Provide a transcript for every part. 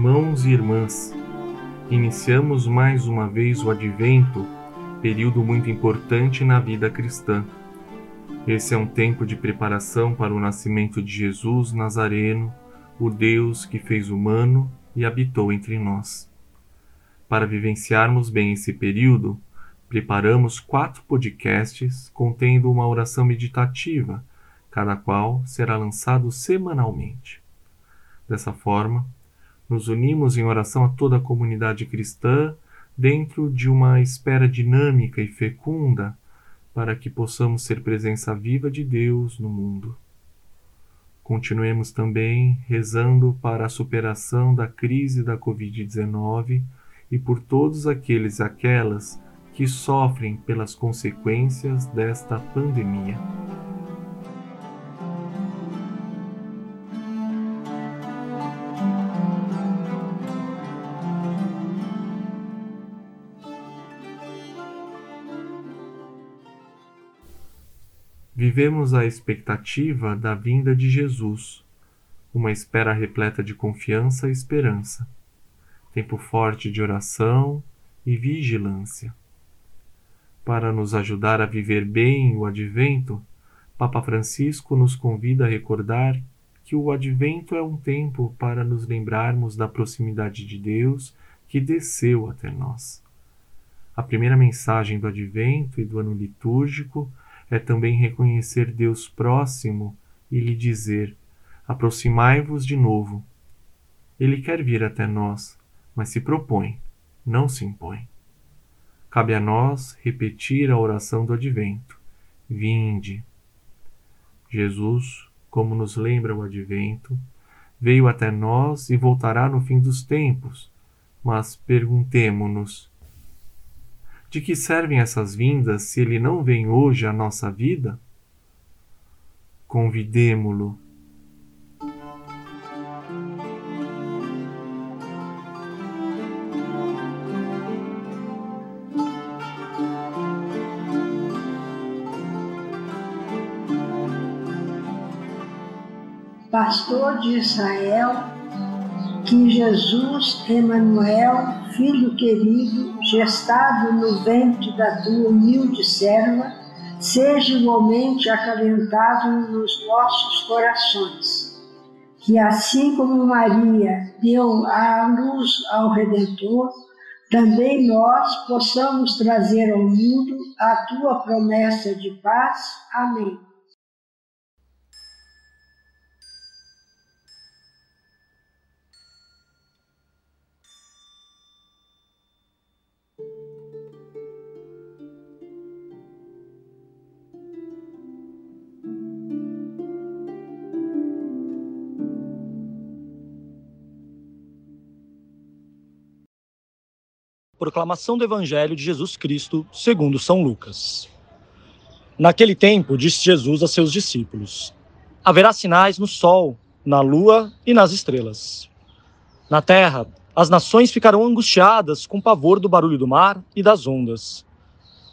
Irmãos e irmãs, iniciamos mais uma vez o Advento, período muito importante na vida cristã. Esse é um tempo de preparação para o nascimento de Jesus Nazareno, o Deus que fez humano e habitou entre nós. Para vivenciarmos bem esse período, preparamos quatro podcasts contendo uma oração meditativa, cada qual será lançado semanalmente. Dessa forma, nos unimos em oração a toda a comunidade cristã dentro de uma espera dinâmica e fecunda para que possamos ser presença viva de Deus no mundo. Continuemos também rezando para a superação da crise da Covid-19 e por todos aqueles e aquelas que sofrem pelas consequências desta pandemia. Vivemos a expectativa da vinda de Jesus, uma espera repleta de confiança e esperança, tempo forte de oração e vigilância. Para nos ajudar a viver bem o advento, Papa Francisco nos convida a recordar que o advento é um tempo para nos lembrarmos da proximidade de Deus que desceu até nós. A primeira mensagem do advento e do ano litúrgico é também reconhecer Deus próximo e lhe dizer: aproximai-vos de novo. Ele quer vir até nós, mas se propõe, não se impõe. Cabe a nós repetir a oração do advento: Vinde. Jesus, como nos lembra o advento, veio até nós e voltará no fim dos tempos. Mas perguntemo-nos: de que servem essas vindas se ele não vem hoje à nossa vida? Convidemo-lo. Pastor de Israel, que Jesus, Emanuel, filho querido, gestado no ventre da tua humilde serva, seja igualmente acalentado nos nossos corações. Que assim como Maria deu a luz ao Redentor, também nós possamos trazer ao mundo a tua promessa de paz. Amém. Proclamação do Evangelho de Jesus Cristo, segundo São Lucas. Naquele tempo, disse Jesus a seus discípulos: Haverá sinais no sol, na lua e nas estrelas. Na terra, as nações ficarão angustiadas com pavor do barulho do mar e das ondas.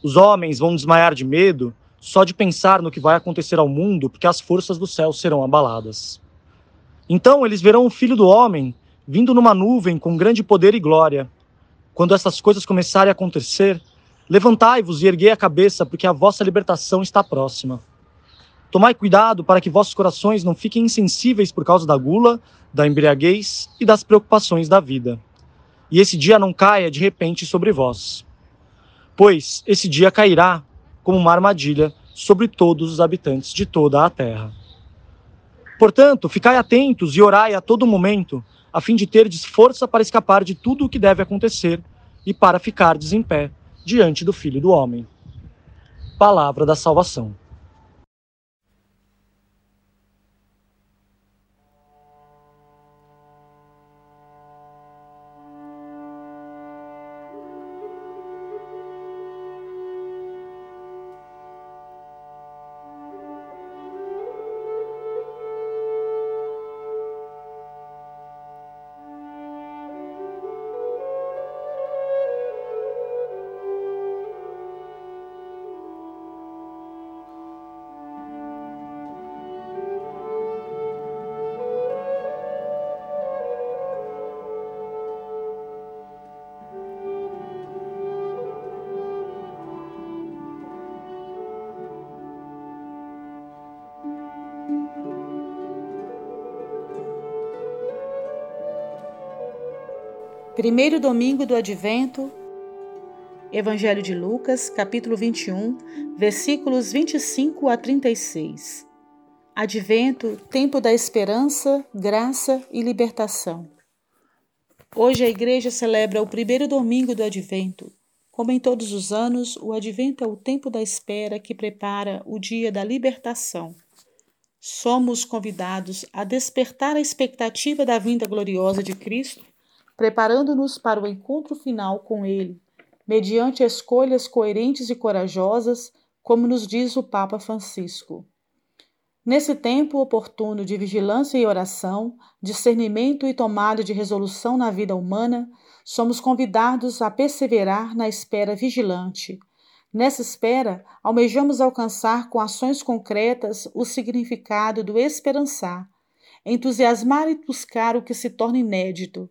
Os homens vão desmaiar de medo só de pensar no que vai acontecer ao mundo, porque as forças do céu serão abaladas. Então eles verão o Filho do Homem vindo numa nuvem com grande poder e glória quando essas coisas começarem a acontecer, levantai-vos e erguei a cabeça, porque a vossa libertação está próxima. Tomai cuidado para que vossos corações não fiquem insensíveis por causa da gula, da embriaguez e das preocupações da vida. E esse dia não caia de repente sobre vós. Pois esse dia cairá como uma armadilha sobre todos os habitantes de toda a terra. Portanto, ficai atentos e orai a todo momento a fim de terdes força para escapar de tudo o que deve acontecer e para ficardes em pé diante do Filho do Homem. Palavra da salvação. Primeiro domingo do Advento, Evangelho de Lucas, capítulo 21, versículos 25 a 36. Advento, tempo da esperança, graça e libertação. Hoje a igreja celebra o primeiro domingo do Advento. Como em todos os anos, o Advento é o tempo da espera que prepara o dia da libertação. Somos convidados a despertar a expectativa da vinda gloriosa de Cristo preparando-nos para o encontro final com Ele, mediante escolhas coerentes e corajosas, como nos diz o Papa Francisco. Nesse tempo oportuno de vigilância e oração, discernimento e tomada de resolução na vida humana, somos convidados a perseverar na espera vigilante. Nessa espera, almejamos alcançar com ações concretas o significado do esperançar, entusiasmar e buscar o que se torna inédito,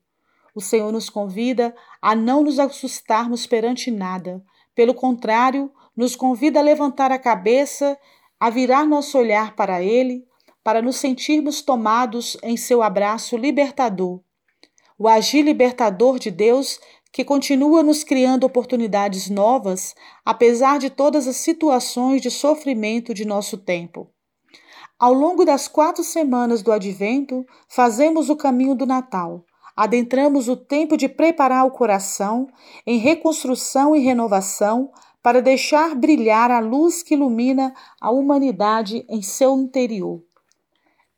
o Senhor nos convida a não nos assustarmos perante nada. Pelo contrário, nos convida a levantar a cabeça, a virar nosso olhar para Ele, para nos sentirmos tomados em seu abraço libertador. O agir libertador de Deus que continua nos criando oportunidades novas, apesar de todas as situações de sofrimento de nosso tempo. Ao longo das quatro semanas do Advento, fazemos o caminho do Natal adentramos o tempo de preparar o coração em reconstrução e renovação para deixar brilhar a luz que ilumina a humanidade em seu interior.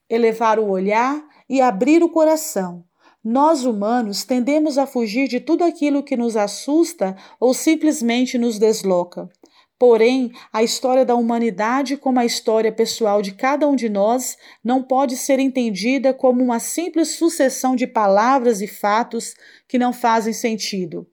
Elevar o olhar e abrir o coração. Nós humanos tendemos a fugir de tudo aquilo que nos assusta ou simplesmente nos desloca. Porém, a história da humanidade, como a história pessoal de cada um de nós, não pode ser entendida como uma simples sucessão de palavras e fatos que não fazem sentido.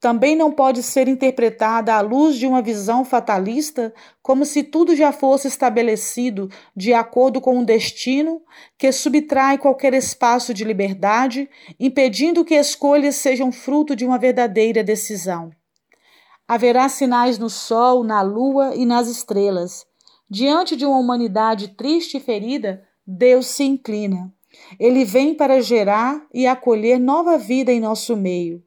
Também não pode ser interpretada à luz de uma visão fatalista, como se tudo já fosse estabelecido de acordo com um destino que subtrai qualquer espaço de liberdade, impedindo que escolhas sejam fruto de uma verdadeira decisão. Haverá sinais no sol, na lua e nas estrelas. Diante de uma humanidade triste e ferida, Deus se inclina. Ele vem para gerar e acolher nova vida em nosso meio.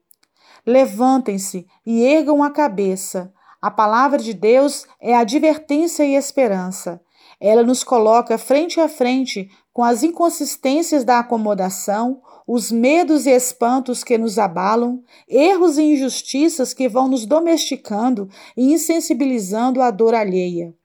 Levantem-se e ergam a cabeça. A palavra de Deus é advertência e esperança. Ela nos coloca frente a frente com as inconsistências da acomodação, os medos e espantos que nos abalam, erros e injustiças que vão nos domesticando e insensibilizando à dor alheia.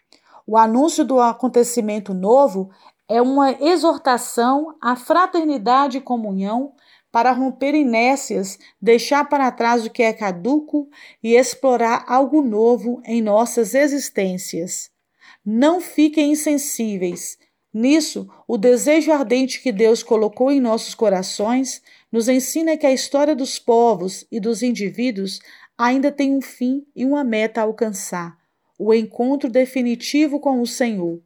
O anúncio do acontecimento novo é uma exortação à fraternidade e comunhão para romper inércias, deixar para trás o que é caduco e explorar algo novo em nossas existências. Não fiquem insensíveis. Nisso, o desejo ardente que Deus colocou em nossos corações nos ensina que a história dos povos e dos indivíduos ainda tem um fim e uma meta a alcançar: o encontro definitivo com o Senhor.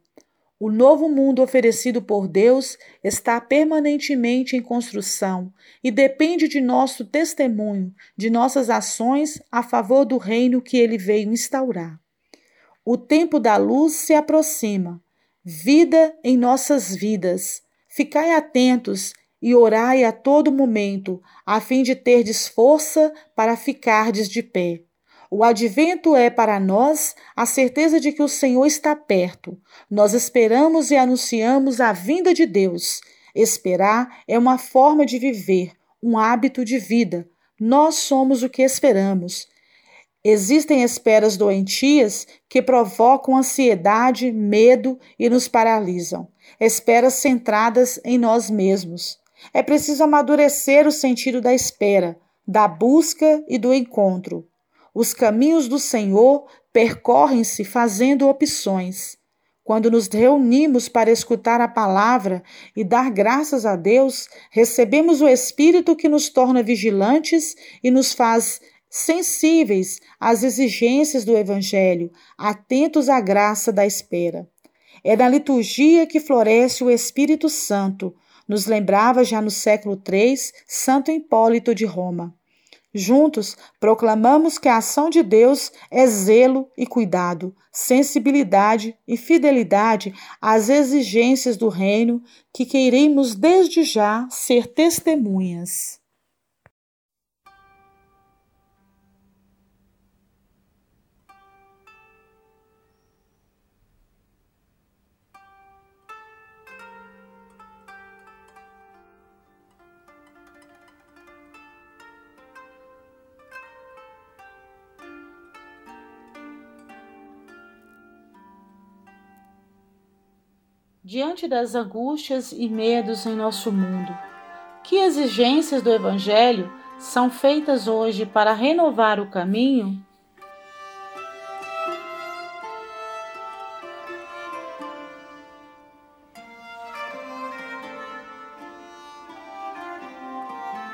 O novo mundo oferecido por Deus está permanentemente em construção e depende de nosso testemunho, de nossas ações a favor do reino que ele veio instaurar. O tempo da luz se aproxima. Vida em nossas vidas. Ficai atentos e orai a todo momento, a fim de terdes força para ficardes de pé. O advento é para nós a certeza de que o Senhor está perto. Nós esperamos e anunciamos a vinda de Deus. Esperar é uma forma de viver, um hábito de vida. Nós somos o que esperamos. Existem esperas doentias que provocam ansiedade, medo e nos paralisam. Esperas centradas em nós mesmos. É preciso amadurecer o sentido da espera, da busca e do encontro. Os caminhos do Senhor percorrem-se fazendo opções. Quando nos reunimos para escutar a palavra e dar graças a Deus, recebemos o Espírito que nos torna vigilantes e nos faz sensíveis às exigências do Evangelho, atentos à graça da espera. É na liturgia que floresce o Espírito Santo, nos lembrava já no século III Santo Hipólito de Roma. Juntos, proclamamos que a ação de Deus é zelo e cuidado, sensibilidade e fidelidade às exigências do reino que queremos desde já ser testemunhas. Diante das angústias e medos em nosso mundo, que exigências do Evangelho são feitas hoje para renovar o caminho?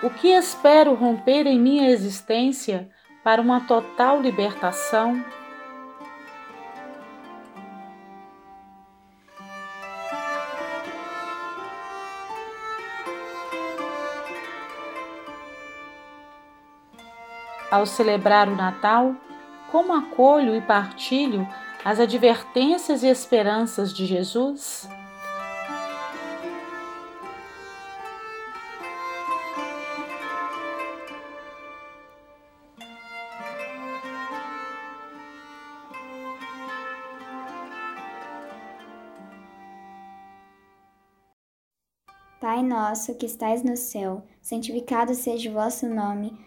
O que espero romper em minha existência para uma total libertação? Ao celebrar o Natal, como acolho e partilho as advertências e esperanças de Jesus? Pai nosso que estais no céu, santificado seja o vosso nome.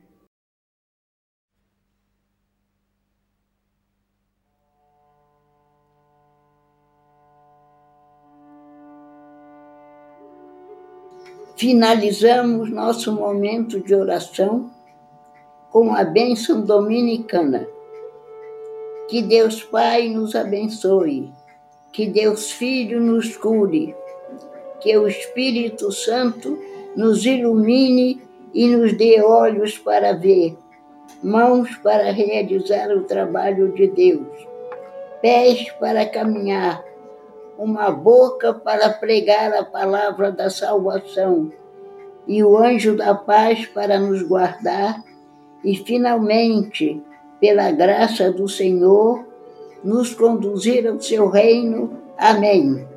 Finalizamos nosso momento de oração com a bênção dominicana. Que Deus Pai nos abençoe, que Deus Filho nos cure, que o Espírito Santo nos ilumine e nos dê olhos para ver, mãos para realizar o trabalho de Deus, pés para caminhar uma boca para pregar a palavra da salvação, e o anjo da paz para nos guardar, e finalmente, pela graça do Senhor, nos conduzir ao seu reino. Amém.